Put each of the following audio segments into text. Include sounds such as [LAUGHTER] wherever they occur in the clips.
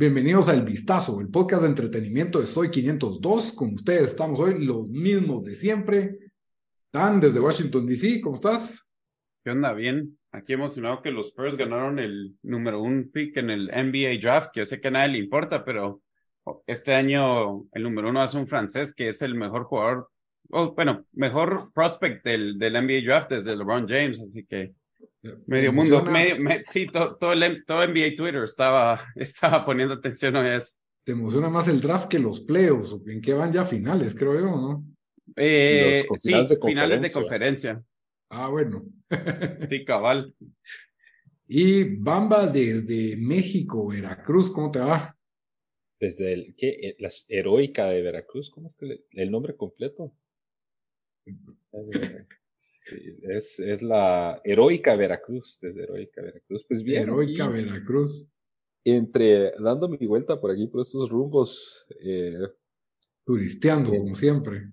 Bienvenidos a El Vistazo, el podcast de entretenimiento de Soy 502. Con ustedes estamos hoy los mismos de siempre. Dan, desde Washington, D.C., ¿cómo estás? ¿Qué onda? Bien. Aquí emocionado que los Spurs ganaron el número un pick en el NBA Draft, que yo sé que a nadie le importa, pero este año el número uno es un francés que es el mejor jugador, bueno, mejor prospect del, del NBA Draft desde LeBron James, así que Medio mundo, medio, sí, todo, el, todo NBA Twitter estaba, [LAUGHS] estaba poniendo atención a eso. ¿Te emociona más el draft que los playoffs? ¿En qué van ya finales, creo yo, no? Eh, sí, finales de conferencia. Ah, bueno. sí, cabal. Y Bamba desde México, Veracruz, ¿cómo te va? Desde el, ¿qué? Eh, la heroica de Veracruz, ¿cómo es que el nombre completo? [LAUGHS] es, es la heroica Veracruz, desde heroica Veracruz. Pues bien. Heroica Veracruz. Entre dando mi vuelta por aquí, por estos rumbos. Eh, turisteando, como siempre.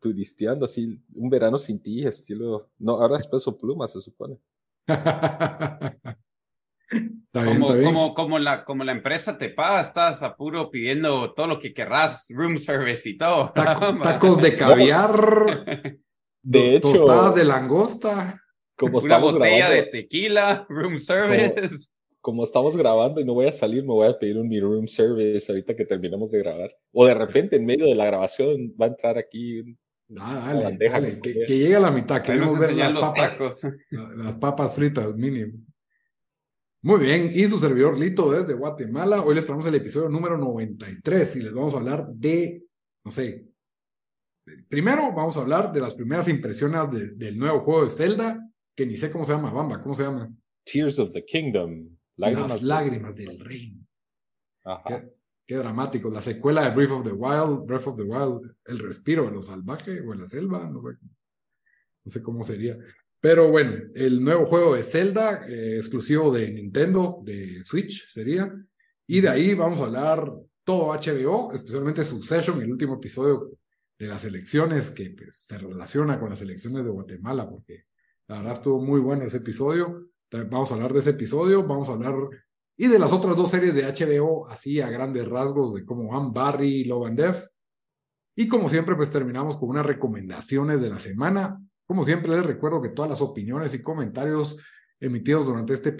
turisteando, así, un verano sin ti, estilo. No, ahora es peso pluma, se supone. [LAUGHS] como, Como, la, como la empresa te paga, estás a puro pidiendo todo lo que querrás, room service y todo. [LAUGHS] tacos de caviar. [LAUGHS] De hecho, tostadas de langosta. Como Una botella de tequila, room service. Como, estamos grabando y no voy a salir, me voy a pedir un mi room service ahorita que terminemos de grabar. O de repente en medio de la grabación va a entrar aquí ah, dale, dale, que, que, llegue a la mitad. Queremos ver las papas, las papas fritas, mínimo. Muy bien, y su servidor Lito desde Guatemala. Hoy les traemos el episodio número 93 y les vamos a hablar de, no sé, Primero vamos a hablar de las primeras impresiones del nuevo juego de Zelda, que ni sé cómo se llama, Bamba, ¿cómo se llama? Tears of the Kingdom. Lágrimas las lágrimas del reino. Qué, dramático. La secuela de Breath of the Wild, Breath of the Wild, el respiro de lo salvaje o en la selva, no sé, cómo sería. Pero bueno, el nuevo juego de Zelda, eh, exclusivo de Nintendo, de Switch sería. Y de ahí vamos a hablar todo HBO, especialmente Succession, el último episodio de las elecciones que pues, se relaciona con las elecciones de Guatemala, porque la verdad estuvo muy bueno ese episodio. Vamos a hablar de ese episodio, vamos a hablar y de las otras dos series de HBO, así a grandes rasgos, de cómo van Barry y Love and Death. Y como siempre, pues terminamos con unas recomendaciones de la semana. Como siempre, les recuerdo que todas las opiniones y comentarios emitidos durante este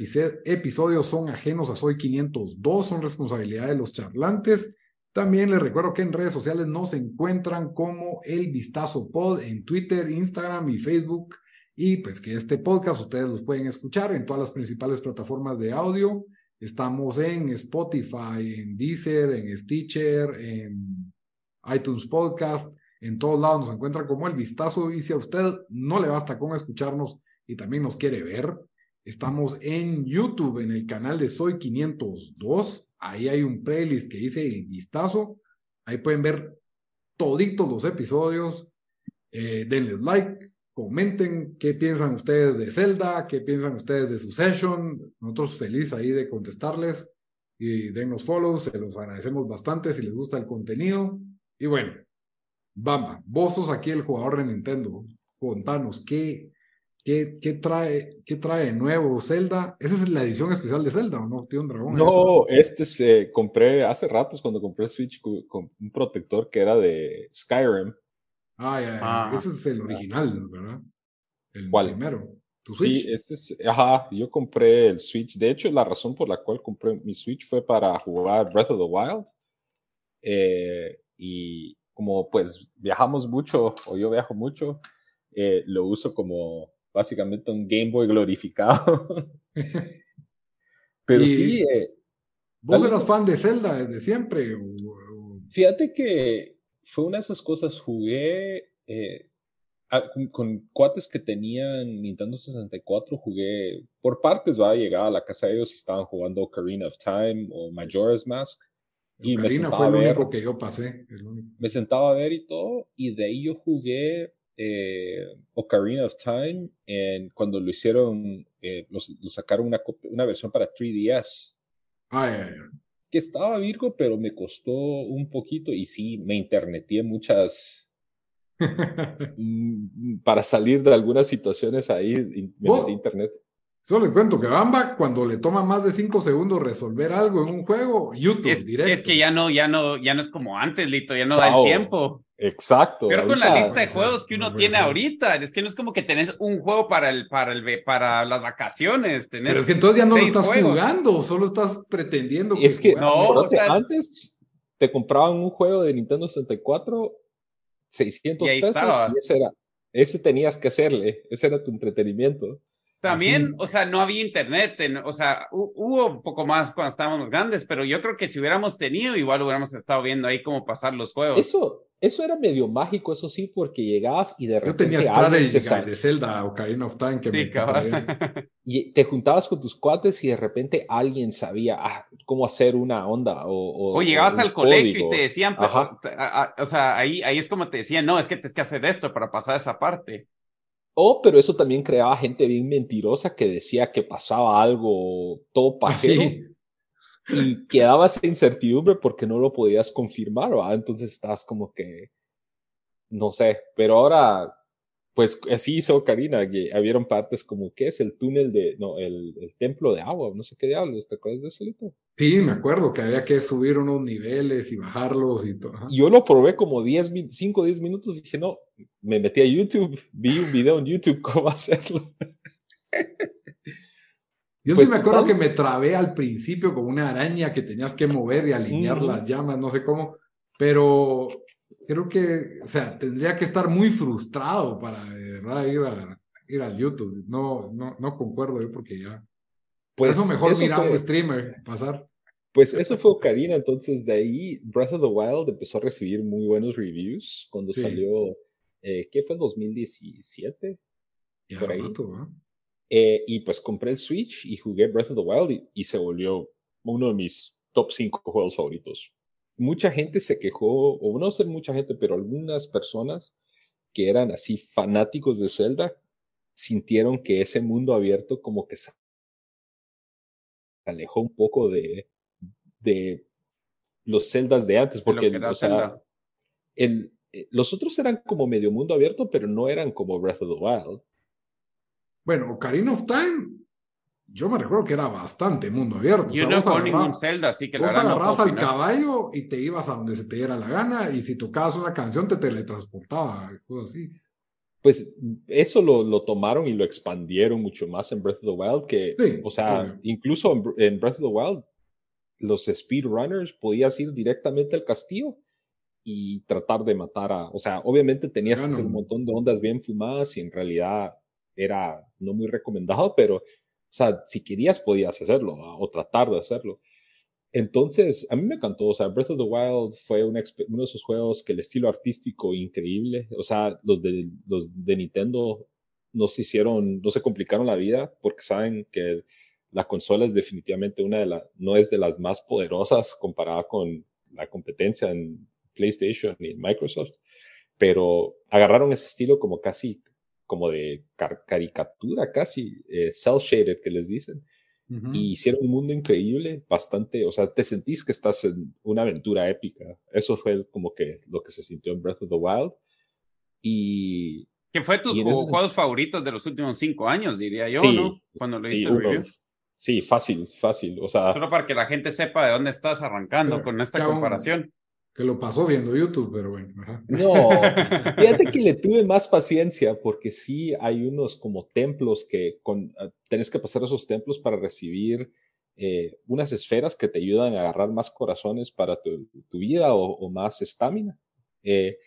episodio son ajenos a Soy 502, son responsabilidad de los charlantes también les recuerdo que en redes sociales nos encuentran como El Vistazo Pod en Twitter, Instagram y Facebook. Y pues que este podcast ustedes los pueden escuchar en todas las principales plataformas de audio. Estamos en Spotify, en Deezer, en Stitcher, en iTunes Podcast. En todos lados nos encuentran como El Vistazo. Y si a usted no le basta con escucharnos y también nos quiere ver, estamos en YouTube, en el canal de Soy 502 Ahí hay un playlist que dice el vistazo. Ahí pueden ver toditos los episodios. Eh, denles like, comenten qué piensan ustedes de Zelda, qué piensan ustedes de su session. Nosotros feliz ahí de contestarles y dennos follow, se los agradecemos bastante si les gusta el contenido. Y bueno, Bamba, vos sos aquí el jugador de Nintendo. Contanos, ¿qué, ¿Qué, qué, trae, ¿Qué trae nuevo Zelda? ¿Esa es la edición especial de Zelda o no? Tiene un dragón. No, este se compré hace ratos cuando compré Switch con, un protector que era de Skyrim. Ah, ya, ah. ese es el original, ¿verdad? El primero. ¿Tu Switch? Sí, este es, ajá, yo compré el Switch. De hecho, la razón por la cual compré mi Switch fue para jugar Breath of the Wild. Eh, y como pues viajamos mucho, o yo viajo mucho, eh, lo uso como básicamente un Game Boy glorificado. [LAUGHS] Pero sí. Eh, ¿Vos eras fan de Zelda desde siempre? Fíjate que fue una de esas cosas, jugué eh, con, cuates que tenían Nintendo 64, jugué por partes, va, llegaba a la casa de ellos y estaban jugando Ocarina of Time o Majora's Mask. Y Ocarina fue el único que yo pasé. Me sentaba a ver y todo, y de ahí yo jugué eh, Ocarina of Time, en, cuando lo hicieron, eh, lo, sacaron una, una versión para 3DS. Que estaba Virgo, pero me costó un poquito y sí, me interneté muchas. [LAUGHS] Mm, para salir de algunas situaciones ahí, me metí internet. Solo le cuento que Bamba, cuando le toma más de cinco segundos resolver algo en un juego, YouTube es, directo. Es que ya no, ya no, ya no es como antes, Lito, ya no da el tiempo. Exacto. Pero con la lista de juegos que uno tiene ahorita, es que no es como que tenés un juego para el, para el, para las vacaciones. Tenés Pero es que entonces ya no lo estás jugando, solo estás pretendiendo. Es que, no, o sea, antes te compraban un juego de Nintendo 64, 600 pesos, y ese era, ese tenías que hacerle, ese era tu entretenimiento. También, o sea, no había internet, o sea, hubo un poco más cuando estábamos grandes, pero yo creo que si hubiéramos tenido, igual hubiéramos estado viendo ahí cómo pasar los juegos. Eso, eso era medio mágico, eso sí, porque llegabas y de repente. Yo tenía Strategy de Zelda o Ocarina of Time que me [LAUGHS] Y te juntabas con tus cuates y de repente alguien sabía ah, cómo hacer una onda. O, o, llegabas al colegio y te decían, o sea, ahí, ahí es como te decían, no, es que tienes que hacer esto para pasar esa parte. Oh, pero eso también creaba gente bien mentirosa que decía que pasaba algo todo ah, pajero. Y quedaba esa incertidumbre porque no lo podías confirmar, ¿verdad? Entonces estás como que, no sé, pero ahora pues así hizo Karina, que habieron partes como, ¿qué es el túnel de, no, el, el templo de agua? No sé qué diablos, ¿te acuerdas de ese lito? Sí, me acuerdo que había que subir unos niveles y bajarlos y todo. Yo lo probé como 10, 5 o 10 minutos y dije, no, me metí a YouTube, [LAUGHS] vi un video en YouTube [LAUGHS] cómo hacerlo. [LAUGHS] Yo sí pues me acuerdo que me trabé al principio como una araña que tenías que mover y alinear las llamas, no sé cómo, pero creo que, o sea, tendría que estar muy frustrado para de verdad ir a, ir a YouTube. No, no, no concuerdo yo porque ya. Pues eso mejor mirar un streamer pasar. Pues eso fue Ocarina, entonces de ahí Breath of the Wild empezó a recibir muy buenos reviews cuando salió, eh, ¿qué fue? 2017. Ya, por ahí. eh, y pues compré el Switch y jugué Breath of the Wild y, y se volvió uno de mis top 5 juegos favoritos mucha gente se quejó, o no sé mucha gente, pero algunas personas que eran así fanáticos de Zelda sintieron que ese mundo abierto como que se alejó un poco de, de los Zeldas de antes, porque o sea, el, eh, los otros eran como medio mundo abierto, pero no eran como Breath of the Wild. Bueno, Ocarina of Time yo me recuerdo que era bastante mundo abierto. Yo no con ningún Zelda, así que vos agarrabas al caballo y te ibas a donde se te diera la gana, y si tocabas una canción te teletransportaba, cosas así. Pues eso lo, lo, tomaron y lo expandieron mucho más en Breath of the Wild, que, o sea, incluso en, Breath of the Wild, los speedrunners podías ir directamente al castillo y tratar de matar a, o sea, obviamente tenías que hacer un montón de ondas bien fumadas y en realidad era no muy recomendado, pero o sea, si querías podías hacerlo o tratar de hacerlo. Entonces, a mí me encantó. O sea, Breath of the Wild fue uno de esos juegos que el estilo artístico increíble. O sea, los de, los de Nintendo no se hicieron, no se complicaron la vida porque saben que la consola es definitivamente una de las, no es de las más poderosas comparada con la competencia en PlayStation y Microsoft. Pero agarraron ese estilo como casi como de caricatura casi, eh, cel shaded que les dicen. Y hicieron un mundo increíble, bastante, o sea, te sentís que estás en una aventura épica. Eso fue como que lo que se sintió en Breath of the Wild. Y... ¿Qué fue tus juegos favoritos de los últimos cinco años, diría yo, ¿no? Cuando lo sí, Sí, fácil, fácil. O sea, Solo para que la gente sepa de dónde estás arrancando con esta comparación que lo pasó viendo YouTube, pero bueno. No, fíjate que le tuve más paciencia porque sí hay unos como templos que con, ah, tenés que pasar esos templos para recibir eh, unas esferas que te ayudan a agarrar más corazones para tu, vida o, más estamina. Eh,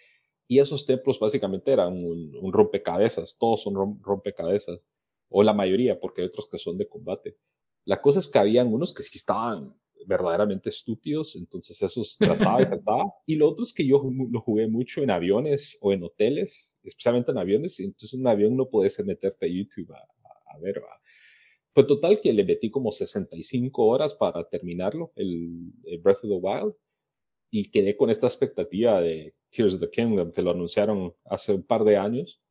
y esos templos básicamente eran un, un, rompecabezas, todos son rompecabezas, o la mayoría, porque hay otros que son de combate. La cosa es que habían unos que sí estaban verdaderamente estúpidos, entonces esos trataba y trataba. Y lo otro es que yo lo jugué mucho en aviones o en hoteles, especialmente en aviones, y entonces en un avión no puedes meterte a YouTube a, ver. Fue total que le metí como 65 horas para terminarlo, el, Breath of the Wild, y quedé con esta expectativa de Tears of the Kingdom, que lo anunciaron hace un par de años,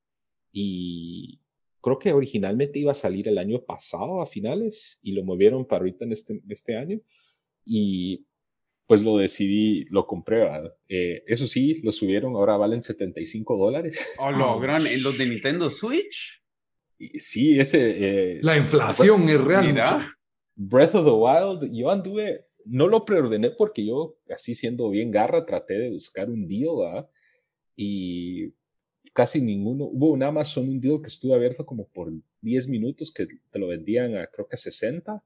y creo que originalmente iba a salir el año pasado a finales, y lo movieron para ahorita en este, este año y pues lo decidí, lo compré. Eh, eso sí, lo subieron, ahora valen 75 dólares. [LAUGHS] Oh, lo gran, en los de Nintendo Switch. Sí, ese... Eh, la inflación es real. Breath of the Wild, yo anduve, no lo preordené porque yo, así siendo bien garra, traté de buscar un deal, Y casi ninguno, hubo un Amazon, un deal que estuvo abierto como por 10 minutos, que te lo vendían a creo que 60,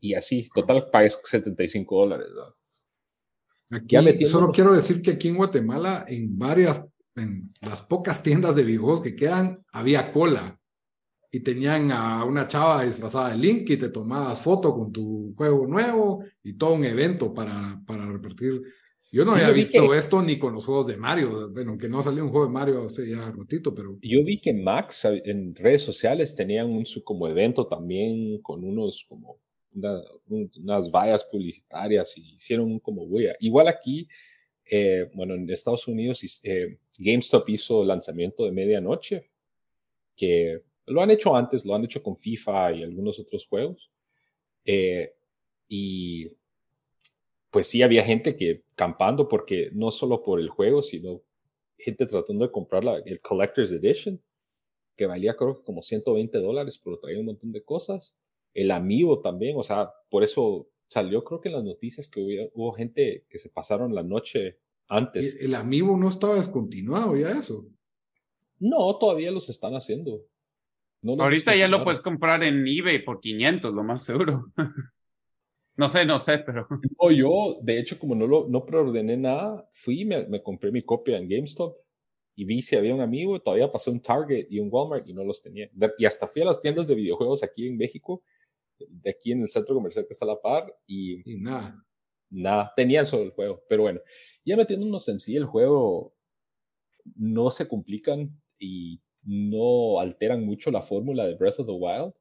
y así, total pagues 75 dólares, Aquí, solo quiero decir que aquí en Guatemala, en varias, en las pocas tiendas de videojuegos que quedan, había cola. Y tenían a una chava disfrazada de Link y te tomabas foto con tu juego nuevo y todo un evento para, para repartir. Yo no había visto esto ni con los juegos de Mario, bueno, que no salió un juego de Mario hace ya ratito, pero... Yo vi que Max en redes sociales tenían un como evento también con unos como unas vallas publicitarias y hicieron como huella. Igual aquí, eh, bueno, en Estados Unidos eh, GameStop hizo lanzamiento de medianoche, que lo han hecho antes, lo han hecho con FIFA y algunos otros juegos. Eh, y pues sí, había gente que campando porque no solo por el juego, sino gente tratando de comprar la, el Collector's Edition, que valía creo que como 120 dólares, pero traía un montón de cosas. El amigo también, o sea, por eso salió creo que en las noticias que hubo, gente que se pasaron la noche antes. ¿El amigo no estaba descontinuado ya eso? No, todavía los están haciendo. Ahorita ya lo puedes comprar en eBay por 500, lo más seguro. [LAUGHS] no sé, no sé, pero. O yo, de hecho, como no lo no preordené nada, fui y me, compré mi copia en GameStop y vi si había un amigo, todavía pasé un Target y un Walmart y no los tenía. y hasta fui a las tiendas de videojuegos aquí en México, de aquí en el centro comercial que está a la par, y, nada. Nada, tenían solo el juego. Pero bueno, ya metiéndonos en sí, el juego no se complican y no alteran mucho la fórmula de Breath of the Wild.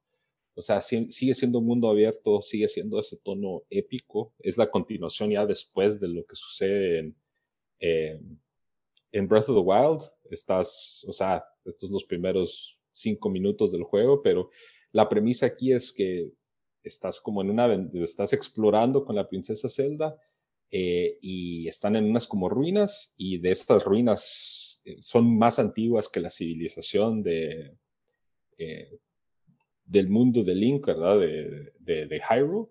O sea, sigue siendo un mundo abierto, sigue siendo ese tono épico. Es la continuación ya después de lo que sucede en, en Breath of the Wild. Estás, o sea, estos son los primeros cinco minutos del juego, pero la premisa aquí es que estás como en una, estás explorando con la princesa Zelda eh, y están en unas como ruinas y de estas ruinas eh, son más antiguas que la civilización de, eh, del mundo de Link, ¿verdad? De, de, de, Hyrule.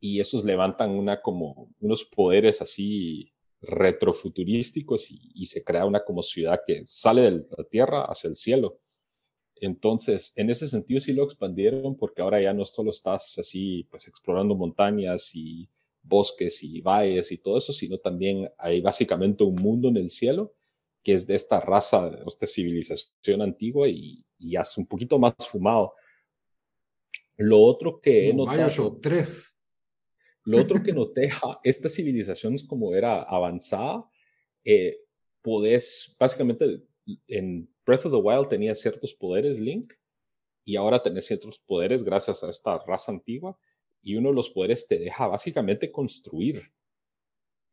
Y esos levantan una como unos poderes así retrofuturísticos y, y se crea una como ciudad que sale de la tierra hacia el cielo. Entonces, en ese sentido sí lo expandieron porque ahora ya no solo estás así, pues explorando montañas y bosques y valles y todo eso, sino también hay básicamente un mundo en el cielo que es de esta raza, de esta civilización antigua y, y es un poquito más fumado. Lo otro que he notado... tres. Lo otro que noté, esta civilización es como era avanzada, eh, podés, básicamente en Breath of the Wild tenía ciertos poderes Link y ahora tenés ciertos poderes gracias a esta raza antigua y uno de los poderes te deja básicamente construir.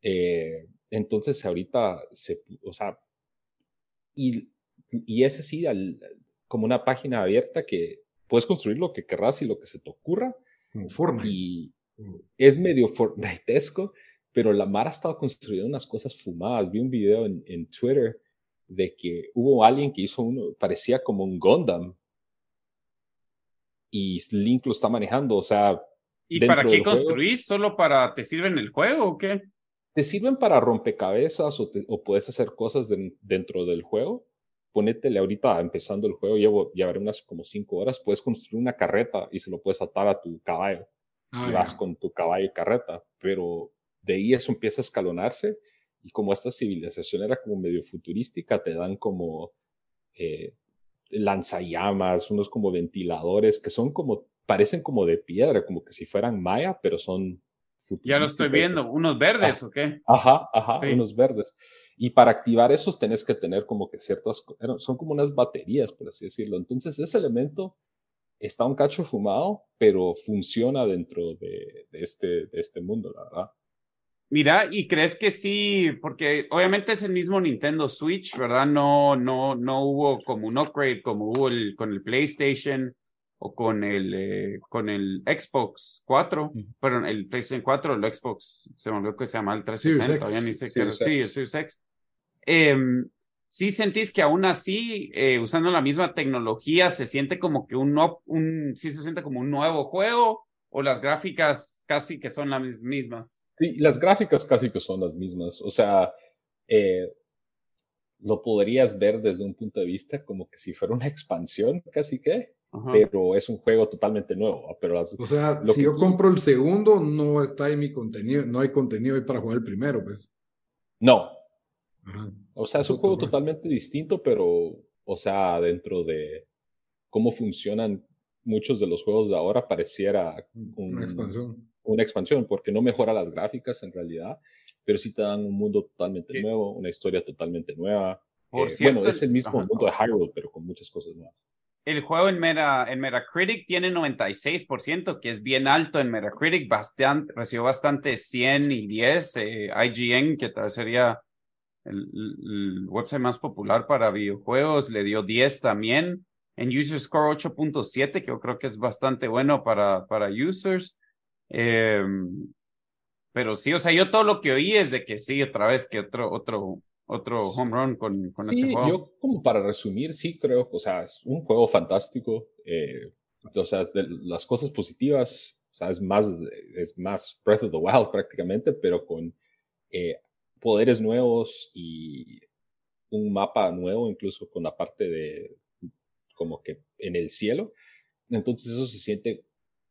Eh, entonces ahorita se, o sea, y, y es así como una página abierta que puedes construir lo que querrás y lo que se te ocurra. Y es medio fortnitesco, pero la Mara ha estado construyendo unas cosas fumadas. Vi un video en, en Twitter de que hubo alguien que hizo uno, parecía como un Gundam. Y Link lo está manejando, o sea, ¿Y para qué construís? ¿Solo para te sirven el juego o qué? Te sirven para rompecabezas o, o puedes hacer cosas dentro del juego. Ponétele ahorita empezando el juego, llevo, llevaré unas como cinco horas, puedes construir una carreta y se lo puedes atar a tu caballo. Ah, y vas con tu caballo y carreta, pero de ahí eso empieza a escalonarse y como esta civilización era como medio futurística, te dan como eh, lanzallamas, unos como ventiladores que son como parecen como de piedra, como que si fueran maya, pero son... Ya lo estoy viendo, unos verdes, ¿o qué? Ajá, ajá, unos verdes. Y para activar esos tenés que tener como que ciertas, son como unas baterías, por así decirlo. Entonces ese elemento está un cacho fumado, pero funciona dentro de, de este, de este mundo, la verdad. Mira, ¿y crees que sí? Porque obviamente es el mismo Nintendo Switch, ¿verdad? No, no, no hubo como un upgrade como hubo el, con el PlayStation o con el, eh, con el Xbox 4, pero el PlayStation 4, el Xbox, se me olvidó que se llama el 360, todavía ni sé qué sí, el Series X. Eh, ¿sí sentís que aún así, eh, usando la misma tecnología, se siente como que un, un, sí se siente como un nuevo juego o las gráficas casi que son las mismas? Sí, las gráficas casi que son las mismas. O sea, eh, lo podrías ver desde un punto de vista como que si fuera una expansión, casi que, pero es un juego totalmente nuevo. Pero o sea, si yo compro el segundo, no está en mi contenido, no hay contenido ahí para jugar el primero, pues. No. O sea, es un juego totalmente distinto, pero, o sea, dentro de cómo funcionan muchos de los juegos de ahora, pareciera una expansión. Una expansión, porque no mejora las gráficas en realidad, pero sí te dan un mundo totalmente nuevo, una historia totalmente nueva. Eh, bueno, es el mismo mundo de Hyrule, pero con muchas cosas nuevas. El juego en, Meta, en Metacritic tiene 96%, que es bien alto en Metacritic, bastante, recibió bastante 100 y 10. Eh, IGN, que tal sería el, el, website más popular para videojuegos, le dio 10 también. En User Score 8.7, que yo creo que es bastante bueno para, para users. Eh, pero sí, o sea, yo todo lo que oí es de que sí, otra vez que otro, otro, otro home run con, con este juego. Yo, como para resumir, sí creo, o sea, es un juego fantástico. Eh, o sea, de las cosas positivas, o sea, es más, es más Breath of the Wild prácticamente, pero con eh, poderes nuevos y un mapa nuevo, incluso con la parte de como que en el cielo. Entonces eso se siente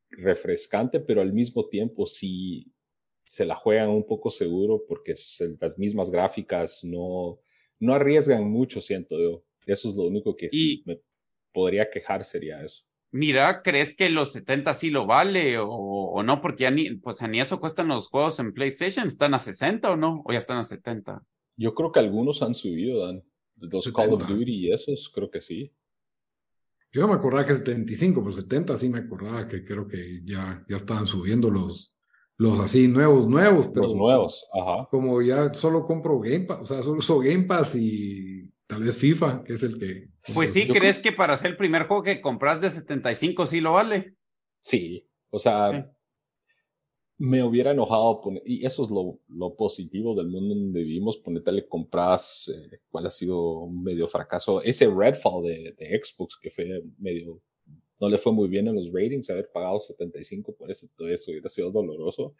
refrescante, pero al mismo tiempo sí se la juegan un poco seguro porque las mismas gráficas no, no arriesgan mucho, siento yo. Eso es lo único que sí me podría quejar sería eso. Mira, ¿crees que los 70 sí lo vale o, no? Porque ya ni, pues ni eso cuestan los juegos en PlayStation. ¿Están a 60 o no? ¿O ya están a 70? Yo creo que algunos han subido, Dan. Los Call of Duty y esos, creo que sí. Yo no me acordaba que 75, pero 70 sí me acordaba que creo que ya, ya estaban subiendo los, los así nuevos, nuevos, pero los nuevos, ajá. Como ya solo compro Game Pass, o sea, solo uso Game Pass y tal vez FIFA, que es el que... Pues sí, ¿crees que para ser el primer juego que compras de 75 sí lo vale? Sí, o sea, me hubiera enojado poner, y eso es lo, lo, positivo del mundo donde vivimos, ponértele compras, eh, cuál ha sido un medio fracaso, ese Redfall de, de Xbox que fue medio no le fue muy bien en los ratings, haber pagado 75 por eso, todo eso hubiera sido doloroso.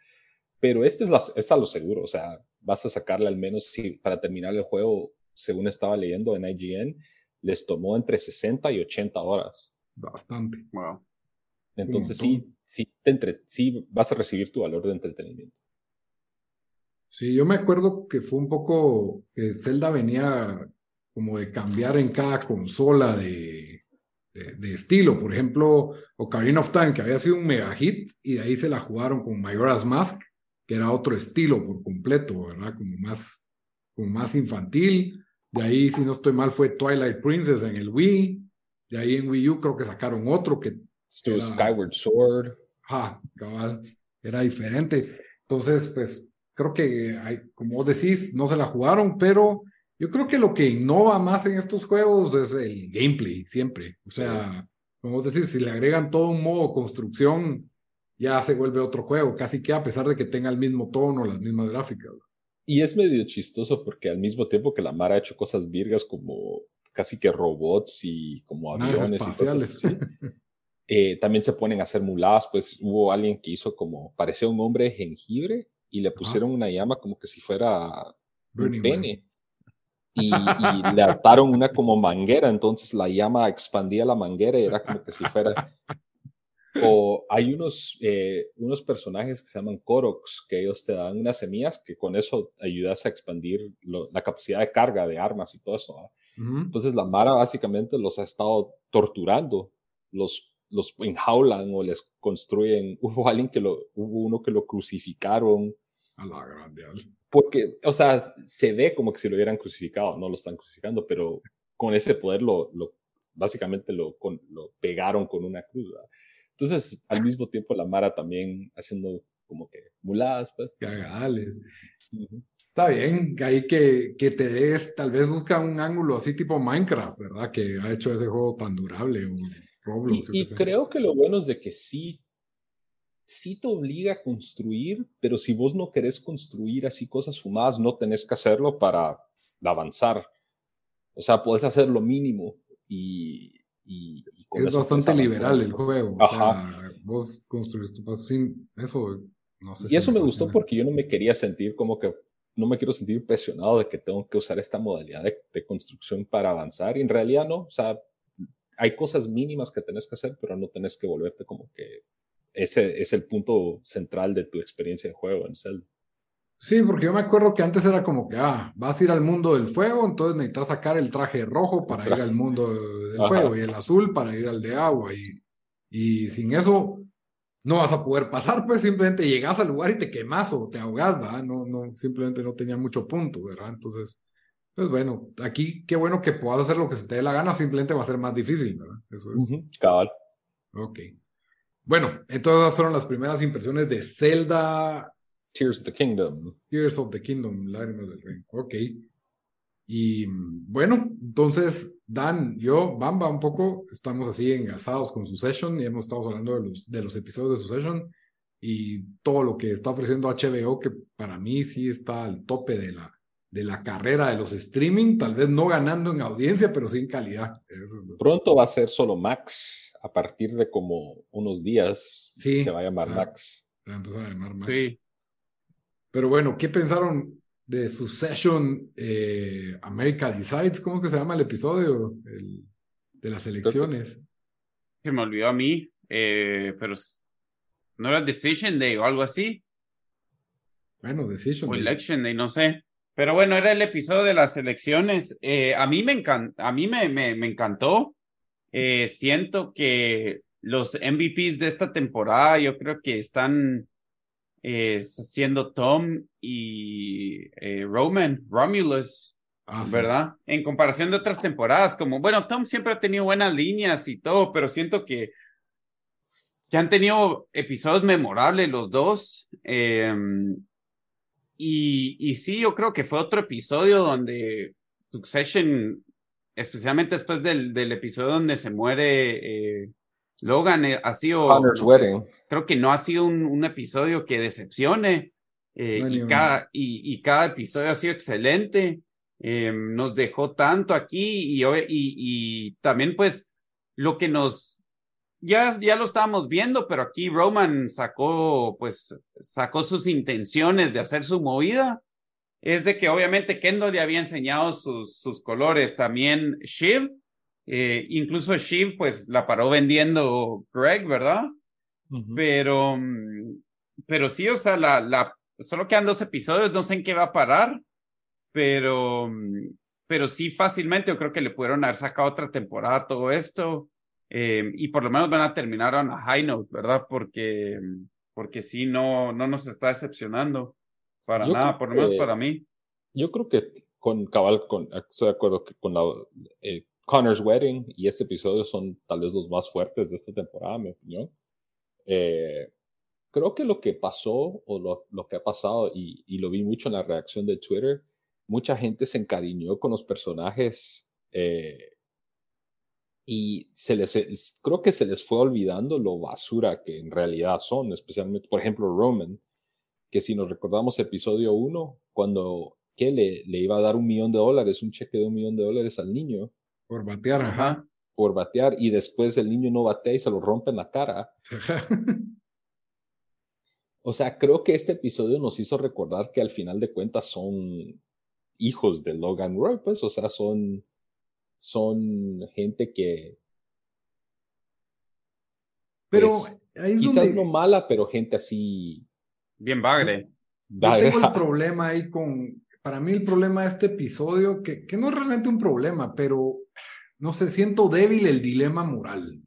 Pero este es, la, es a lo seguro, o sea, vas a sacarle al menos, si para terminar el juego, según estaba leyendo en IGN, les tomó entre 60 y 80 horas. Bastante. Wow. Entonces sí, sí, te entre, sí vas a recibir tu valor de entretenimiento. Sí, yo me acuerdo que fue un poco que Zelda venía como de cambiar en cada consola de, de, estilo. Por ejemplo, Ocarina of Time, que había sido un mega hit, y de ahí se la jugaron con Majora's Mask, que era otro estilo por completo, ¿verdad? Como más, como más infantil. De ahí, si no estoy mal, fue Twilight Princess en el Wii. De ahí en Wii U creo que sacaron otro que... Skyward Sword. Ah, cabal. Era diferente. Entonces, pues, creo que, hay, como decís, no se la jugaron, pero yo creo que lo que innova más en estos juegos es el gameplay, siempre. O sea, como decir, si le agregan todo un modo construcción, ya se vuelve otro juego, casi que a pesar de que tenga el mismo tono, las mismas gráficas. Y es medio chistoso porque al mismo tiempo que la Mara ha hecho cosas virgas como casi que robots y como aviones y cosas así, [LAUGHS] eh, también se ponen a hacer muladas, pues hubo alguien que hizo como, parecía un hombre de jengibre y le pusieron una llama como que si fuera un pene. Y, le ataron una como manguera, entonces la llama expandía la manguera y era como que si fuera... O hay unos, eh, unos personajes que se llaman Koroks, que ellos te dan unas semillas que con eso ayudas a expandir la capacidad de carga de armas y todo eso. Entonces la Mara básicamente los ha estado torturando, los, los enjaulan o les construyen. [LAUGHS] Hubo alguien que lo, hubo uno que lo crucificaron. A la grande porque, o sea, se ve como que si lo hubieran crucificado, no lo están crucificando, pero con ese poder lo, lo básicamente lo, lo pegaron con una cruz. Entonces, al mismo tiempo, la Mara también haciendo como que muladas, pues. Cagales. Está bien, ahí que, que te des, tal vez busca un ángulo así tipo Minecraft, ¿verdad? Que ha hecho ese juego tan durable. Roblox, y, y creo que lo bueno es de que sí sí te obliga a construir, pero si vos no querés construir así cosas fumadas, no tenés que hacerlo para avanzar. O sea, puedes hacer lo mínimo y, y, es bastante liberal el juego. O sea, vos construís tu paso sin eso. No sé y eso me gustó porque yo no me quería sentir como que no me quiero sentir presionado de que tengo que usar esta modalidad de, de, construcción para avanzar. Y en realidad no, o sea, hay cosas mínimas que tenés que hacer, pero no tenés que volverte como que ese es el punto central de tu experiencia de juego en Zelda. Sí, porque yo me acuerdo que antes era como que, ah, vas a ir al mundo del fuego, entonces necesitas sacar el traje rojo para ir al mundo del fuego y el azul para ir al de agua. Y, y sin eso no vas a poder pasar, pues simplemente llegas al lugar y te quemas o te ahogas, ¿verdad? No, no, simplemente no tenía mucho punto, ¿verdad? Entonces, pues bueno, aquí qué bueno que puedas hacer lo que se te dé la gana, simplemente va a ser más difícil, ¿verdad? Eso es. Cabal. Ok. Bueno, entonces fueron las primeras impresiones de Zelda Tears of the Kingdom. Tears of the Kingdom, lágrimas del reino. Ok. Y bueno, entonces, Dan, yo, Bamba, un poco, estamos así engasados con su session y hemos estado hablando de los, de los episodios de su session y todo lo que está ofreciendo HBO, que para mí sí está al tope de la, de la carrera de los streaming, tal vez no ganando en audiencia, pero sí en calidad. Pronto va a ser solo Max, a partir de como unos días sí, se va a llamar Max. Se va a empezar a llamar Max. Sí. Pero bueno, ¿qué pensaron de su session eh, America Decides? ¿Cómo es que se llama el episodio de las elecciones? Se me olvidó a mí, eh, pero ¿no era Decision Day o algo así? Bueno, Decision o Election Day, no sé. Pero bueno, era el episodio de las elecciones. Eh, a mí me, encanta, a mí me, me, me encantó. siento que los MVPs de esta temporada yo creo que están eh, siendo Tom y eh, Roman, Romulus, ah, ¿verdad? En comparación de otras temporadas, como, bueno, Tom siempre ha tenido buenas líneas y todo, pero siento que, que han tenido episodios memorables los dos. Y, y sí, yo creo que fue otro episodio donde Succession, especialmente después del, del episodio donde se muere eh, Logan eh, ha sido. creo que no ha sido un, episodio que decepcione. Eh, y, cada, y, cada episodio ha sido excelente. Nos dejó tanto aquí y, y, también, pues, lo que nos. Ya, ya lo estábamos viendo, pero aquí Roman sacó, pues, sacó sus intenciones de hacer su movida. Es de que obviamente Kendall le había enseñado sus, sus colores. También Shiv eh, incluso Shiv, pues la paró vendiendo Greg, ¿verdad? Pero, mm, pero sí, o sea, la, la, solo quedan dos episodios, no sé en qué va a parar, pero, mm, pero sí fácilmente yo creo que le pudieron haber sacado otra temporada todo esto. Eh, y por lo menos van a terminar a una high note, ¿verdad? Porque, mm, porque sí, no, no nos está decepcionando para nada, por lo menos para mí. Yo creo que con cabal, con, estoy de acuerdo que con la, eh, Connor's Wedding y este episodio son tal vez los más fuertes de esta temporada, en mi opinión. Eh, creo que lo que pasó o lo, lo que ha pasado, y, y, lo vi mucho en la reacción de Twitter, mucha gente se encariñó con los personajes eh, y se les, creo que se les fue olvidando lo basura que en realidad son, especialmente, por ejemplo, Roman, que si nos recordamos episodio 1, cuando que le, le iba a dar un millón de dólares, un cheque de un millón de dólares al niño, por batear, ajá. Por batear y después el niño no batea y se lo rompe en la cara. [LAUGHS] o sea, creo que este episodio nos hizo recordar que al final de cuentas son hijos de Logan Roy, pues, o sea, son, son gente que... Pero quizás no mala, pero gente así... Bien bagre. Yo tengo el [LAUGHS] problema ahí con, para mí el problema de este episodio, que, que no es realmente un problema, pero no sé, siento débil el dilema moral,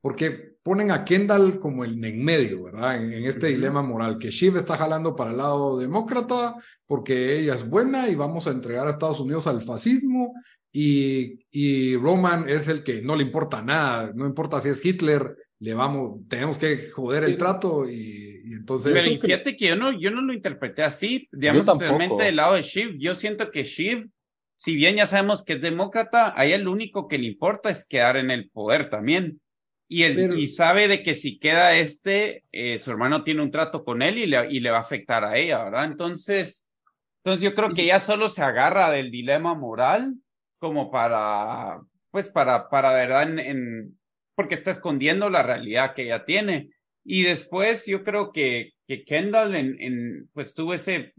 porque ponen a Kendall como el en medio, ¿verdad? En, este dilema moral, que Shiv está jalando para el lado demócrata porque ella es buena y vamos a entregar a Estados Unidos al fascismo y, y Roman es el que no le importa nada, no importa si es Hitler, le vamos, tenemos que joder el trato y, entonces... Pero fíjate que yo no, yo no lo interpreté así, digamos, realmente del lado de Shiv, yo siento que Shiv si bien ya sabemos que es demócrata, a ella lo único que le importa es quedar en el poder también. Y, él, y sabe de que si queda este, eh, su hermano tiene un trato con él y le, y le va a afectar a ella, ¿verdad? Entonces, entonces yo creo que ella solo se agarra del dilema moral como para, pues para, para verdad, en, porque está escondiendo la realidad que ella tiene. Y después yo creo que, que Kendall en, en, pues tuvo ese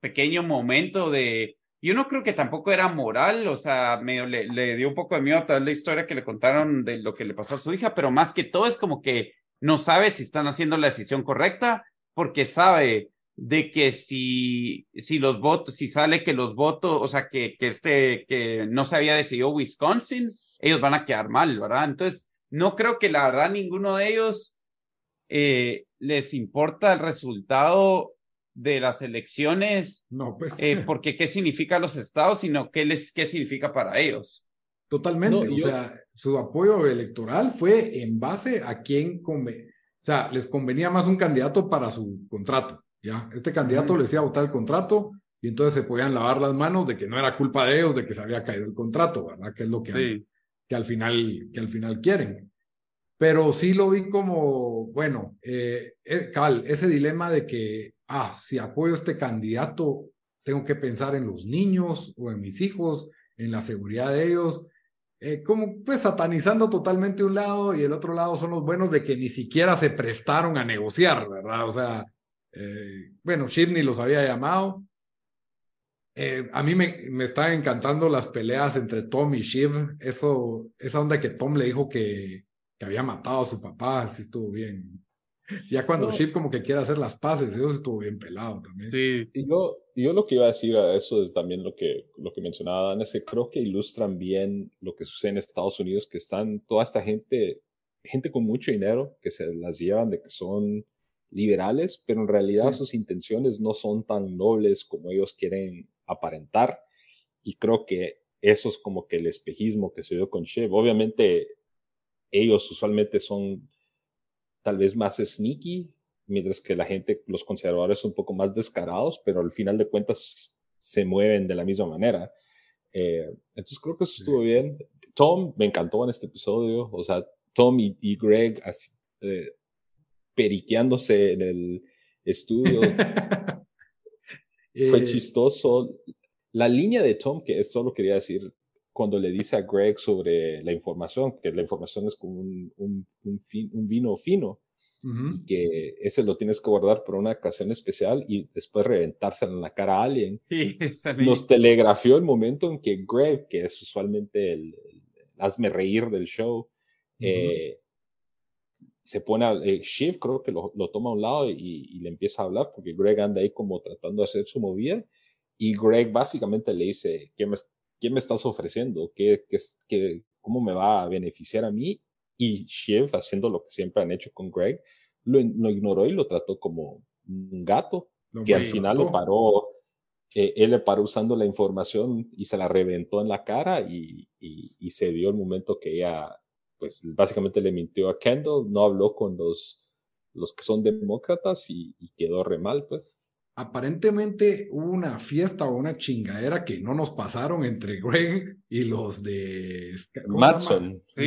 pequeño momento de, yo no creo que tampoco era moral, o sea, medio le, dio un poco de miedo a la historia que le contaron de lo que le pasó a su hija, pero más que todo es como que no sabe si están haciendo la decisión correcta, porque sabe de que si, si los votos, si sale que los votos, o sea, que, que este, que no se había decidido Wisconsin, ellos van a quedar mal, ¿verdad? Entonces, no creo que la verdad ninguno de ellos eh, les importa el resultado de las elecciones, no, pues. eh, porque qué significa los estados, sino qué, les, qué significa para ellos. Totalmente, o sea, su apoyo electoral fue en base a quién conve o sea, les convenía más un candidato para su contrato. ¿ya? Este candidato les iba a votar el contrato y entonces se podían lavar las manos de que no era culpa de ellos de que se había caído el contrato, ¿verdad? Que es lo que, al, que, al, final, que al final quieren. Pero sí lo vi como, bueno, eh, eh, Cal, ese dilema de que, ah, si apoyo este candidato, tengo que pensar en los niños o en mis hijos, en la seguridad de ellos. Eh, como pues satanizando totalmente un lado y el otro lado son los buenos de que ni siquiera se prestaron a negociar, ¿verdad? O sea, eh, bueno, Shivney los había llamado. Eh, a mí me, me están encantando las peleas entre Tom y Shiv. Eso, esa onda que Tom le dijo que, había matado a su papá, sí estuvo bien. [LAUGHS] Ya cuando Shiv como que quiere hacer las paces, eso estuvo bien pelado también. Sí. Y yo, yo lo que iba a decir a eso es también lo que, lo que mencionaba Dan, es que creo que ilustran bien lo que sucede en Estados Unidos, que están toda esta gente, gente con mucho dinero, que se las llevan de que son liberales, pero en realidad sus intenciones no son tan nobles como ellos quieren aparentar. Y creo que eso es como que el espejismo que se dio con Chev. Obviamente, ellos usualmente son tal vez más sneaky, mientras que la gente, los conservadores son un poco más descarados, pero al final de cuentas se mueven de la misma manera. Eh, entonces creo que eso estuvo bien. Tom me encantó en este episodio, o sea, Tom y, Greg así, eh, periqueándose en el estudio. [LAUGHS] Fue eh, chistoso. La línea de Tom, que esto lo quería decir, cuando le dice a Greg sobre la información, que la información es como un, un, un, vino fino, y que ese lo tienes que guardar por una ocasión especial y después reventárselo en la cara a alguien. [LAUGHS] Sí, Nos telegrafió el momento en que Greg, que es usualmente el, hazme reír del show, eh, se pone a, eh, Shiv creo que lo, lo, toma a un lado y, le empieza a hablar porque Greg anda ahí como tratando de hacer su movida y Greg básicamente le dice, ¿qué me, qué me estás ofreciendo? ¿Qué, qué, qué, ¿Cómo me va a beneficiar a mí? Y Shiv, haciendo lo que siempre han hecho con Greg, lo, lo ignoró y lo trató como un gato, que al final le paró, eh, él le paró usando la información y se la reventó en la cara y, y, y se vio el momento que ella pues básicamente le mintió a Kendall, no habló con los, los que son demócratas y, quedó re mal, pues. Aparentemente hubo una fiesta o una chingadera que no nos pasaron entre [LAUGHS] Greg y los de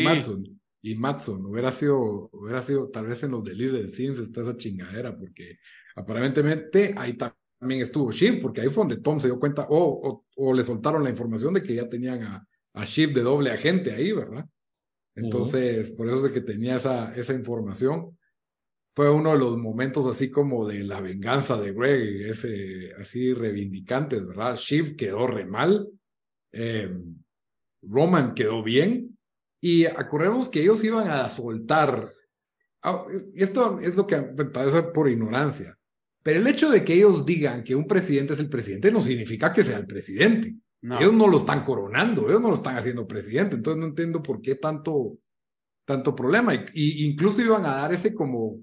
Matson. Y Matson. Hubiera sido, hubiera sido tal vez en los de Sins está esa chingadera, porque aparentemente ahí también estuvo Shiv, porque ahí fue donde Tom se dio cuenta, o, o, le soltaron la información de que ya tenían a, a Shiv de doble agente ahí, ¿verdad? Entonces, por eso es de que tenía esa, esa información. Fue uno de los momentos así como de la venganza de Greg, ese así reivindicantes, ¿verdad? Shiv quedó re mal, em, Roman quedó bien, y acordemos que ellos iban a soltar. Ah, esto es lo que parece por ignorancia. Pero el hecho de que ellos digan que un presidente es el presidente no significa que sea el presidente. Ellos no lo están coronando, ellos no lo están haciendo presidente, entonces no entiendo por qué tanto, tanto problema. Y, incluso iban a dar ese como,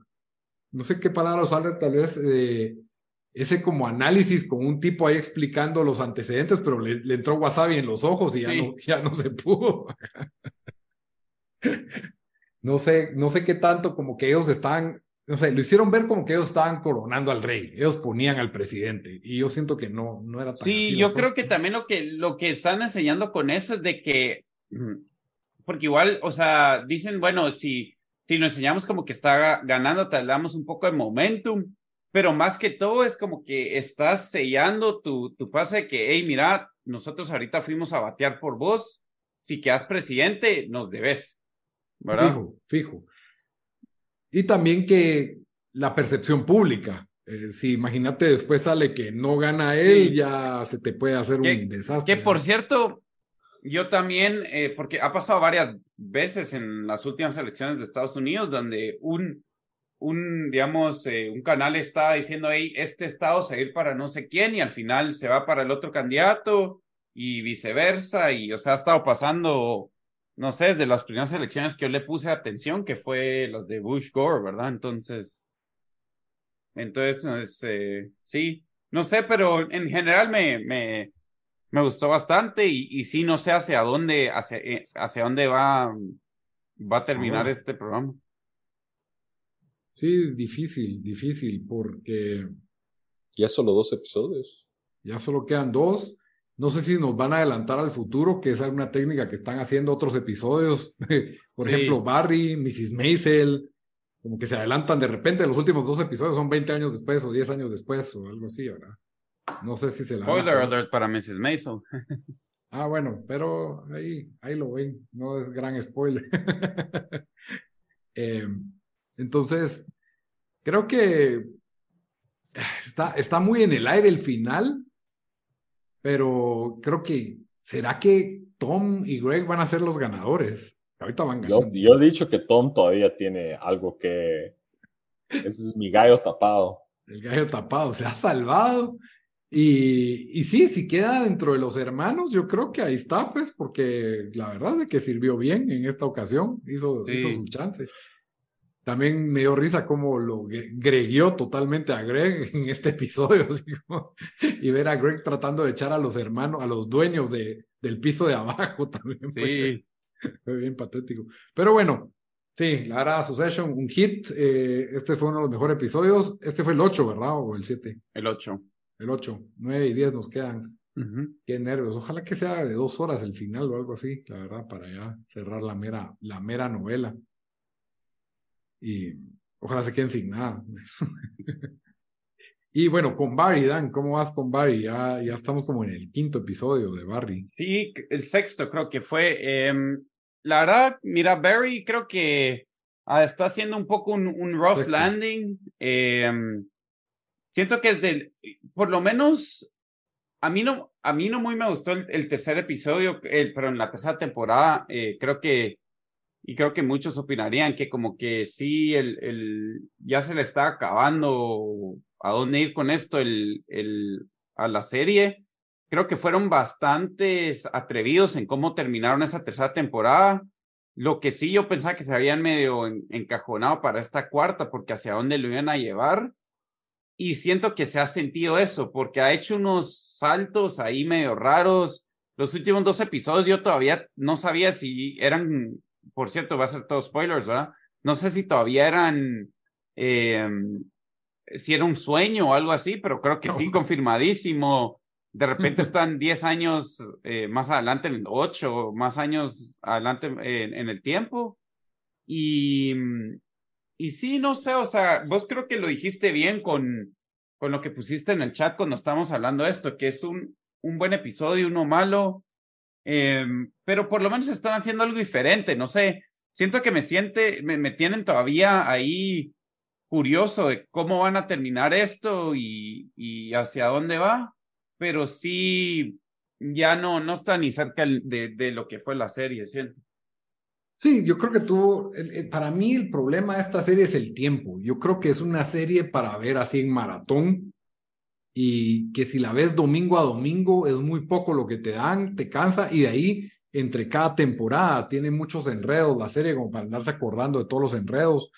no sé qué palabra usar, tal vez, eh, ese como análisis con un tipo ahí explicando los antecedentes, pero le, entró wasabi en los ojos y ya, no, [LAUGHS] ya no se pudo. no sé, no sé qué tanto como que ellos están no sé, lo hicieron ver como que ellos estaban coronando al rey, ellos ponían al presidente, y yo siento que no, no era tan Sí, yo creo que también lo que, lo que están enseñando con eso es de que, porque igual, o sea, dicen, bueno, si, si nos enseñamos como que está ganando, te damos un poco de momentum, pero más que todo es como que estás sellando tu, tu pase de que, hey, mira, nosotros ahorita fuimos a batear por vos, si quedas presidente, nos debes. ¿verdad? Fijo, fijo. Y también que la percepción pública. Eh, si imagínate después sale que no gana él, ya se te puede hacer un desastre. Que por cierto, yo también, eh, porque ha pasado varias veces en las últimas elecciones de Estados Unidos, donde un, un digamos, eh, un canal está diciendo, hey, este estado se va a ir para no sé quién y al final se va para el otro candidato y viceversa. Y, o sea, ha estado pasando, no sé, desde las primeras elecciones que yo le puse atención, que fue las de Bush Gore, ¿verdad? Entonces, entonces, eh, sí, no sé, pero en general me, me, me gustó bastante y, y sí, no sé hacia dónde, hacia, eh, hacia dónde va, va a terminar este programa. Sí, difícil, difícil, porque... Ya solo dos episodios. Ya solo quedan dos. No sé si nos van a adelantar al futuro, que es alguna técnica que están haciendo otros episodios. [LAUGHS] Por ejemplo, Barry, Mrs. Maisel, como que se adelantan de repente. Los últimos dos episodios son 20 años después o 10 años después o algo así, ¿verdad? No sé si se la. Spoiler alert para Mrs. Maisel. ah, bueno, pero ahí, ahí lo ven. No es gran spoiler. [LAUGHS] eh, entonces, creo que está, está muy en el aire el final, pero creo que será que Tom y Greg van a ser los ganadores. Ahorita van ganando. Yo, he dicho que Tom todavía tiene algo que. Ese es mi gallo tapado. El gallo tapado, se ha salvado. Y, y sí, si queda dentro de los hermanos, yo creo que ahí está, pues, porque la verdad es que sirvió bien en esta ocasión, hizo, hizo su chance. También me dio risa cómo lo greguió totalmente a Greg [LAUGHS] en este episodio. y ver a Greg tratando de echar a los hermanos, a los dueños de, del piso de abajo [LAUGHS] también. Sí. Fue, bien patético. Pero bueno, sí, la Ara Succession, un hit. Eh, este fue uno de los mejores episodios. Este fue el 8, ¿verdad? O el 7. El 8. El 8. 9 y 10 nos quedan. Qué nervios. Ojalá que sea de dos horas el final o algo así, la verdad, para ya cerrar la mera, la mera novela y ojalá se queden sin nada. [LAUGHS] y bueno, con Barry, Dan, ¿cómo vas con Barry? Ya, ya estamos como en el quinto episodio de Barry. Sí, el sexto creo que fue. Em, la verdad, mira, Barry creo que ah, está haciendo un poco un, un rough landing. Em, siento que es del, por lo menos, a mí no, a mí no muy me gustó el, tercer episodio, pero en la tercera temporada eh, creo que y creo que muchos opinarían que como que sí, el, el, ya se le está acabando a dónde ir con esto el, el, a la serie. Creo que fueron bastantes atrevidos en cómo terminaron esa tercera temporada. Lo que sí yo pensaba que se habían medio encajonado para esta cuarta, porque hacia dónde lo iban a llevar. Y siento que se ha sentido eso, porque ha hecho unos saltos ahí medio raros. Los últimos dos episodios yo todavía no sabía si eran por cierto, va a ser todo spoilers, ¿verdad? No sé si todavía eran, eh, si era un sueño o algo así, pero creo que sí, confirmadísimo. De repente [LAUGHS] están 10 años eh, más adelante, 8 más años adelante en, el tiempo. Y, y sí, no sé, o sea, vos creo que lo dijiste bien con, con lo que pusiste en el chat cuando estábamos hablando de esto, que es un, un buen episodio, uno malo, Em, pero por lo menos están haciendo algo diferente, no sé, siento que me siente, me, tienen todavía ahí curioso de cómo van a terminar esto y, y hacia dónde va, pero sí, ya no, no está ni cerca de, de lo que fue la serie, siento. Sí, yo creo que tú, para mí el problema de esta serie es el tiempo. Yo creo que es una serie para ver así en maratón y que si la ves domingo a domingo es muy poco lo que te dan, te cansa y de ahí entre cada temporada tiene muchos enredos la serie como para andarse acordando de todos los enredos.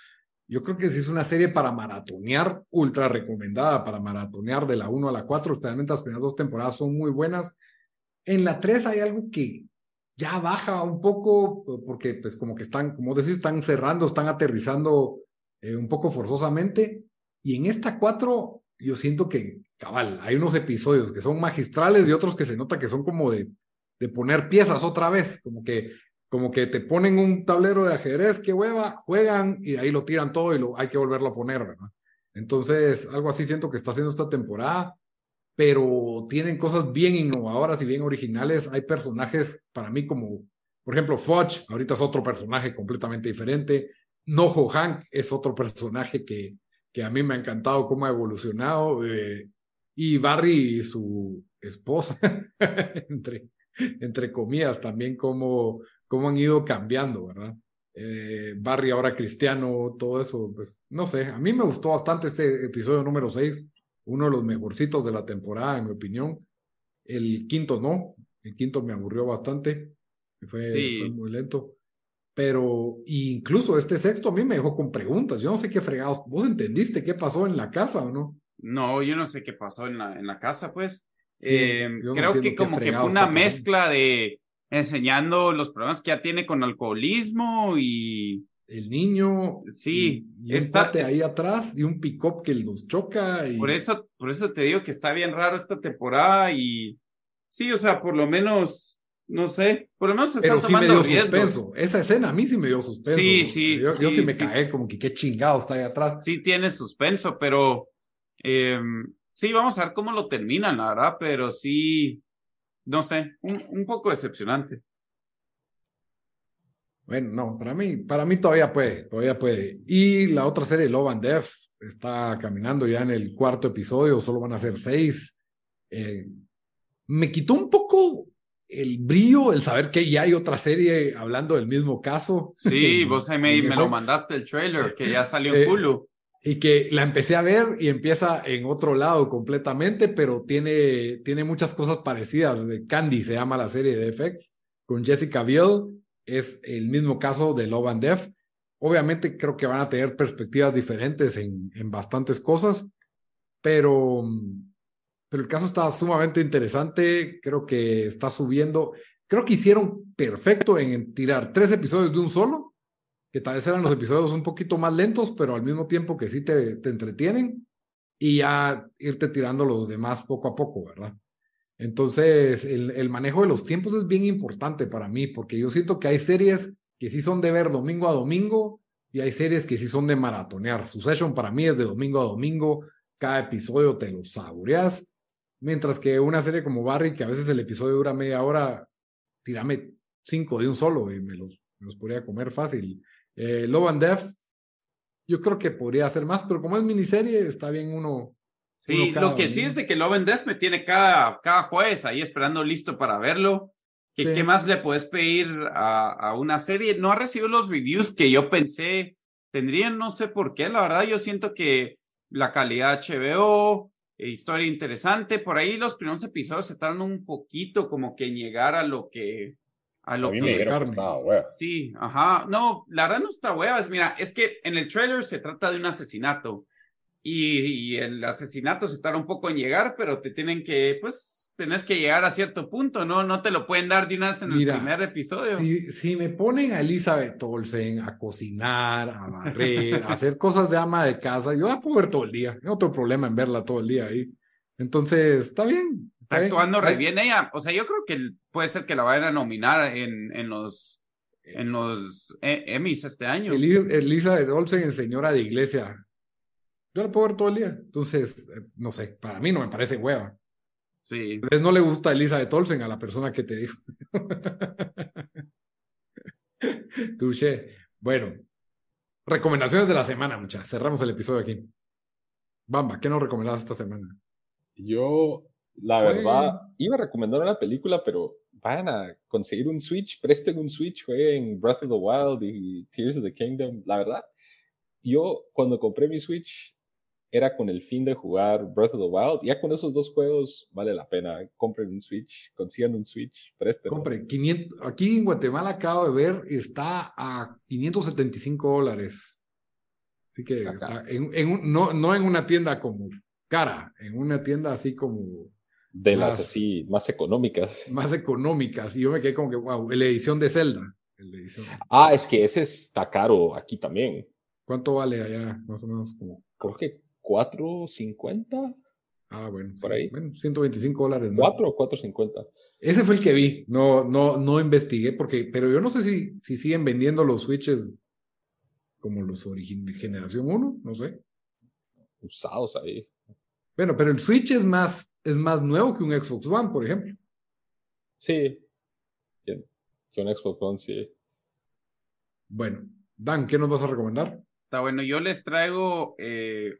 Yo creo que si es una serie para maratonear, ultra recomendada para maratonear de la 1 a la 4, especialmente las primeras dos temporadas son muy buenas. En la 3 hay algo que ya baja un poco porque pues como que están, como decís, están cerrando, están aterrizando eh, un poco forzosamente. Y en esta 4 yo siento que, cabal, hay unos episodios que son magistrales y otros que se nota que son como de, de poner piezas otra vez, como que, como que te ponen un tablero de ajedrez, que hueva, juegan y ahí lo tiran todo y lo, hay que volverlo a poner, ¿verdad? Entonces, algo así siento que está haciendo esta temporada, pero tienen cosas bien innovadoras y bien originales. Hay personajes para mí como, por ejemplo, Fudge, ahorita es otro personaje completamente diferente. Noho Hank es otro personaje que, que a mí me ha encantado cómo ha evolucionado. Eh, y Barry y su esposa, [LAUGHS] entre, entre comillas, también cómo, cómo han ido cambiando, ¿verdad? Eh, Barry ahora cristiano, todo eso, pues no sé, a mí me gustó bastante este episodio número 6 uno de los mejorcitos de la temporada, en mi opinión. El quinto no, el quinto me aburrió bastante, fue, fue muy lento. Pero incluso este sexto a mí me dejó con preguntas. Yo no sé qué fregados. ¿Vos entendiste qué pasó en la casa o no? No, yo no sé qué pasó en la, en la casa, pues. Eh, creo que como que fue una mezcla de enseñando los problemas que ya tiene con alcoholismo y el niño. Sí, y, está ahí atrás y un pick-up que los choca. Y... Por, eso, por eso te digo que está bien raro esta temporada y sí, o sea, por lo menos, no sé, por lo menos se Pero sí me dio suspenso. Esa escena a mí sí me dio suspenso. Sí, sí. Yo sí, me caí como que qué chingado está ahí atrás. Sí tiene suspenso, pero em, sí, vamos a ver cómo lo terminan, la verdad, pero sí, no sé, un poco decepcionante. Bueno, no, para mí, para mí todavía puede, todavía puede. Y la otra serie, Love and Death, está caminando ya en el cuarto episodio, solo van a ser seis. Eh, me quitó un poco el brillo, el saber que ya hay otra serie hablando del mismo caso. Sí, vos me, me lo mandaste el trailer, que ya salió en eh, Hulu. y que la empecé a ver y empieza en otro lado completamente, pero tiene, tiene muchas cosas parecidas. Candy se llama la serie de FX, con Jessica Biel es el mismo caso de Love and Death. Obviamente creo que van a tener perspectivas diferentes en, en bastantes cosas, pero, pero el caso está sumamente interesante. Creo que está subiendo. Creo que hicieron perfecto en tirar tres episodios de un solo, que tal vez eran los episodios un poquito más lentos, pero al mismo tiempo que sí te, te entretienen y ya irte tirando los demás poco a poco, ¿verdad? Entonces, el, manejo de los tiempos es bien importante para mí, porque yo siento que hay series que sí son de ver domingo a domingo y hay series que sí son de maratonear. Succession para mí es de domingo a domingo, cada episodio te lo saboreas, mientras que una serie como Barry, que a veces el episodio dura media hora, tírame cinco de un solo y me los, los podría comer fácil. Eh, Love and Death, yo creo que podría ser más, pero como es miniserie, está bien uno Sí, lo que sí es de que Love and Death me tiene cada, cada jueves ahí esperando listo para verlo. ¿Qué, ¿Qué más le puedes pedir a, a, una serie? No ha recibido los reviews que yo pensé tendrían, no sé por qué, la verdad yo siento que la calidad HBO, eh, historia interesante, por ahí los primeros episodios se tardan un poquito como que llegar a lo que a lo que, me Sí, ajá. No, la verdad no está hueva. Mira, es que en el trailer se trata de un asesinato y, el asesinato se tarda un poco en llegar, pero te tienen que, pues, tenés que llegar a cierto punto, ¿no? No te lo pueden dar de una vez en el primer episodio. Si, si, me ponen a Elizabeth Olsen a cocinar, a barrer, a hacer cosas de ama de casa, yo la puedo ver todo el día. No tengo problema en verla todo el día ahí. Entonces, está bien. Está, actuando re bien ella. O sea, yo creo que puede ser que la vayan a nominar en, en los en los e, Emmys este año. Elizabeth Olsen en Señora de Iglesia. Yo la puedo ver todo el día. Entonces, eh, no sé, para mí no me parece hueva. Sí. A no le gusta Elisa de Tolsen a la persona que te dijo. [LAUGHS] Touché. Bueno, recomendaciones de la semana, muchachos. Cerramos el episodio aquí. Bamba, ¿qué nos recomendabas esta semana? Yo, la verdad, iba a recomendar una película, pero vayan a conseguir un Switch, presten un Switch, jueguen Breath of the Wild y Tears of the Kingdom. La verdad, yo cuando compré mi Switch era con el fin de jugar Breath of the Wild. Ya con esos dos juegos vale la pena. Compren un Switch, consigan un Switch, presten. Compren. 500, aquí en Guatemala acabo de ver, está a 575 dólares. Así que está en, no, no en una tienda como cara, en una tienda así como... De las así más económicas. Más económicas. Y yo me quedé como que, wow, la edición de Zelda. Ah, es que ese está caro aquí también. ¿Cuánto vale allá? Más o menos como. Creo que 4.50. Ah, bueno. Por ahí. Bueno, 125 dólares. ¿no? 4 o 4.50. Ese fue el que vi. No, no, no investigué porque, pero yo no sé si, si siguen vendiendo los switches como los de generación 1, no sé. Usados ahí. Bueno, pero el Switch es más, es más nuevo que un Xbox One, por ejemplo. Sí. Que un Xbox One, sí. Bueno, Dan, ¿qué nos vas a recomendar? Está bueno, yo les traigo eh,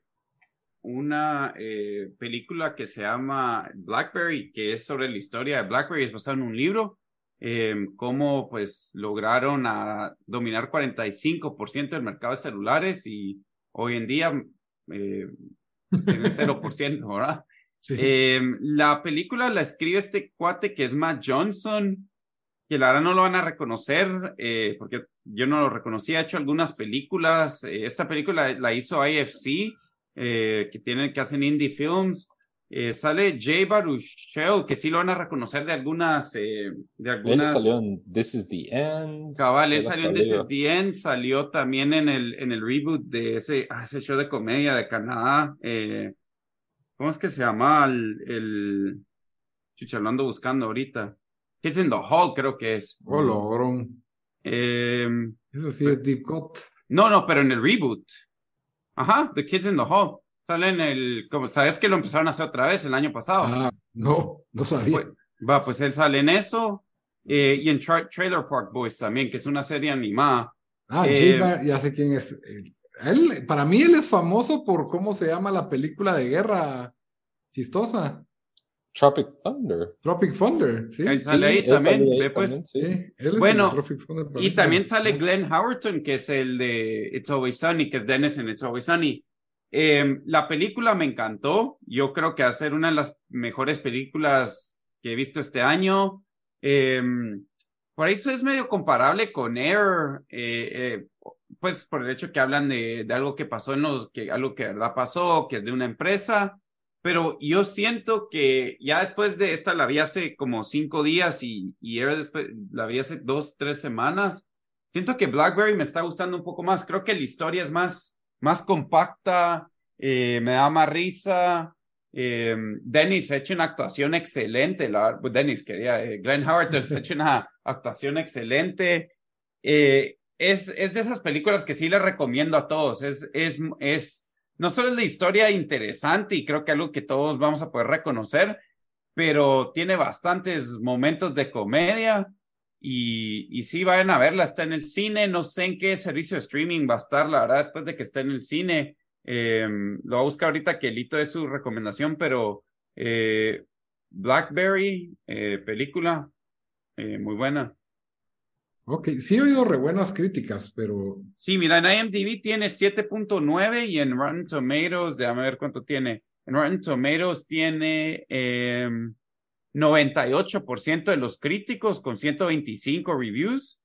una eh, película que se llama Blackberry, que es sobre la historia de Blackberry, es basada en un libro, eh, cómo pues lograron a dominar 45% del mercado de celulares y hoy en día eh, pues, tienen 0%, ¿verdad? [LAUGHS] Eh, la película la escribe este cuate que es Matt Johnson, que la verdad no lo van a reconocer, eh, porque yo no lo reconocí, ha hecho algunas películas, eh, esta película la hizo IFC, eh, que tienen, que hacen indie films, eh, sale Jay Baruchel, que sí lo van a reconocer de algunas, eh, de algunas. Él salió en This is the End. Cabal, él salió en This is the End, salió también en el, en el reboot de ese, ah, ese show de comedia de Canadá. Eh, ¿Cómo es que se llama el, el chucha, lo ando buscando ahorita? Kids in the Hall, creo que es. Oh. Eh, Eso sí es Deep Cut. no, no, pero en el reboot. Ajá, The Kids in the Hall. Sale en el, como sabes que lo empezaron a hacer otra vez el año pasado. Ah, no, no sabía. Pues, va, pues él sale en eso. eh, y en Tra- Trailer Park Boys también, que es una serie animada. Ah, eh, ya sé quién es. Él, para mí él es famoso por cómo se llama la película de guerra chistosa. Tropic Thunder. Tropic Thunder, sí. Él sale ahí también, Bueno, Y también sale Glenn Howerton, que es el de It's Always Sunny, que es Dennis en It's Always Sunny. Eh, la película me encantó. Yo creo que va a ser una de las mejores películas que he visto este año. Eh, por eso es medio comparable con Air, eh, eh, pues por el hecho que hablan de, de algo que pasó en los, que algo que de verdad pasó, que es de una empresa. Pero yo siento que ya después de esta la vi hace como cinco días y, y Air después la vi hace dos, tres semanas. Siento que Blackberry me está gustando un poco más. Creo que la historia es más, más compacta, eh, me da más risa. Eh, Dennis ha hecho una actuación excelente. La, pues Dennis, quería, eh, Glenn Howard ha hecho una [LAUGHS] actuación excelente. Es, es de esas películas que sí les recomiendo a todos. Es, es, es, no solo es la historia interesante y creo que algo que todos vamos a poder reconocer, pero tiene bastantes momentos de comedia. Y, sí, vayan a verla, está en el cine, no sé en qué servicio de streaming va a estar, la verdad, después de que esté en el cine. Eh, lo voy a buscar ahorita que Lito es su recomendación, pero eh, Blackberry, eh, película, eh, muy buena. Ok, sí he oído re buenas críticas, pero Sí, mira, en IMDb tiene 7.9 y en Rotten Tomatoes, déjame ver cuánto tiene. En Rotten Tomatoes tiene eh, 98% de los críticos con 125 reviews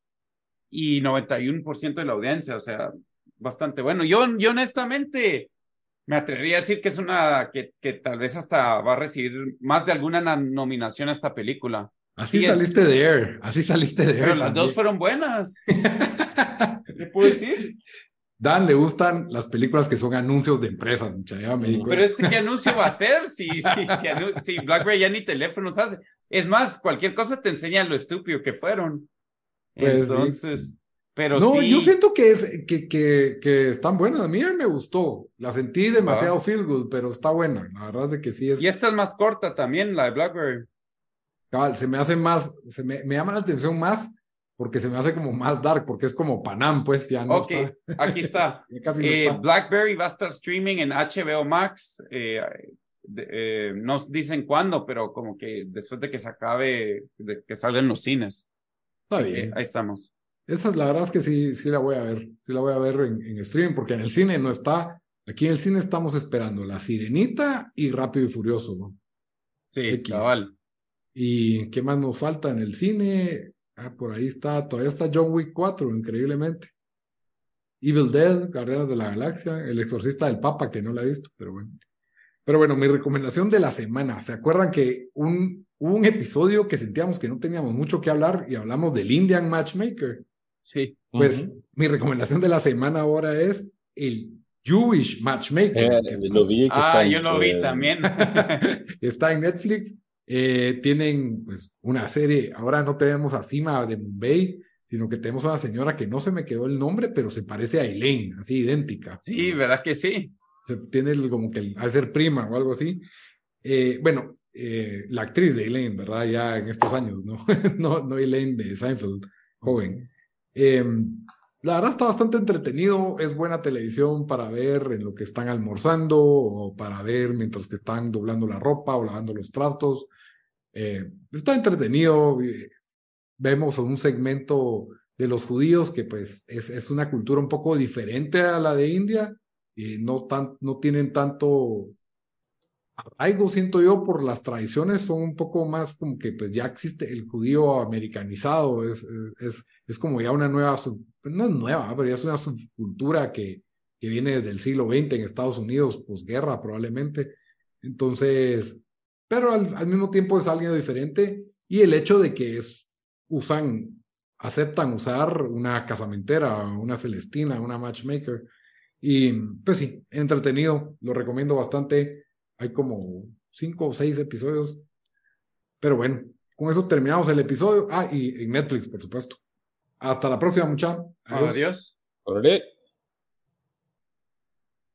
y 91% de la audiencia, o sea, bastante bueno. Yo, yo honestamente me atrevería a decir que es una que, que tal vez hasta va a recibir más de alguna na- nominación a esta película. Así Sí, es- saliste de Air, así saliste de Air. Pero las dos fueron buenas. [LAUGHS] ¿Qué puedo decir? Dan le gustan las películas que son anuncios de empresas, mucha, ya me Pero cuenta. este qué anuncio va a ser [LAUGHS] si, si, si, BlackBerry ya ni teléfonos hace. Es más, cualquier cosa te enseña lo estúpido que fueron. Pues sí. Entonces, pero no, sí. yo siento que, es, que, que, que están buenas. A mí me gustó. La sentí demasiado feel good, pero está buena. La verdad es que sí es. Y esta es más corta también, la de BlackBerry. Cabal, se me hace más, se me, me llama la atención más porque se me hace como más dark, porque es como Panam, pues ya no Ok, está. aquí está. [LAUGHS] Ya casi no Eh, está. BlackBerry va a estar streaming en HBO Max. eh, de- eh, no dicen cuándo, pero como que después de que se acabe, de que salgan los cines. Está Así bien. ahí estamos. Esa es la verdad es que sí, sí la voy a ver. Sí la voy a ver en, en streaming, porque en el cine no está. Aquí en el cine estamos esperando La Sirenita y Rápido y Furioso, ¿no? Sí, X. cabal. ¿Y qué más nos falta en el cine? Ah, por ahí está, todavía está John Wick 4, increíblemente. Evil Dead, Guardianes de la Galaxia, El Exorcista del Papa, que no la he visto, pero bueno. Pero bueno, mi recomendación de la semana. ¿Se acuerdan que un, hubo un episodio que sentíamos que no teníamos mucho que hablar y hablamos del Indian Matchmaker? Sí. Pues mi recomendación de la semana ahora es el Jewish Matchmaker. Eh, que lo vi que Ah, está en, yo lo vi eh, también. [LAUGHS] [LAUGHS] está en Netflix. Eh, tienen pues una serie, ahora no tenemos a Cima de Mumbai, sino que tenemos a una señora que no se me quedó el nombre, pero se parece a Elaine, así idéntica. Sí, ¿verdad que sí? se tiene como que a ser prima o algo así. Eh, bueno, eh, la actriz de Elaine, ¿verdad? Ya en estos años, ¿no? [LAUGHS] no, no Elaine de Seinfeld, joven. La verdad está bastante entretenido, es buena televisión para ver en lo que están almorzando o para ver mientras que están doblando la ropa o lavando los trastos. Eh, está entretenido, vemos un segmento de los judíos que pues es, una cultura un poco diferente a la de India y no, tan, no tienen tanto algo siento yo por las tradiciones son un poco más como que pues ya existe el judío americanizado, es, es como ya una nueva, no es nueva, pero ya es una subcultura que, que viene desde el siglo XX en Estados Unidos, posguerra probablemente. Entonces, pero al, al, mismo tiempo es algo diferente y el hecho de que usan, aceptan usar una casamentera, una celestina, una matchmaker. Y pues sí, entretenido, lo recomiendo bastante hay como cinco o seis episodios. Pero bueno, con eso terminamos el episodio. Ah, y en Netflix, por supuesto. Hasta la próxima, muchachos. Adiós. Adiós.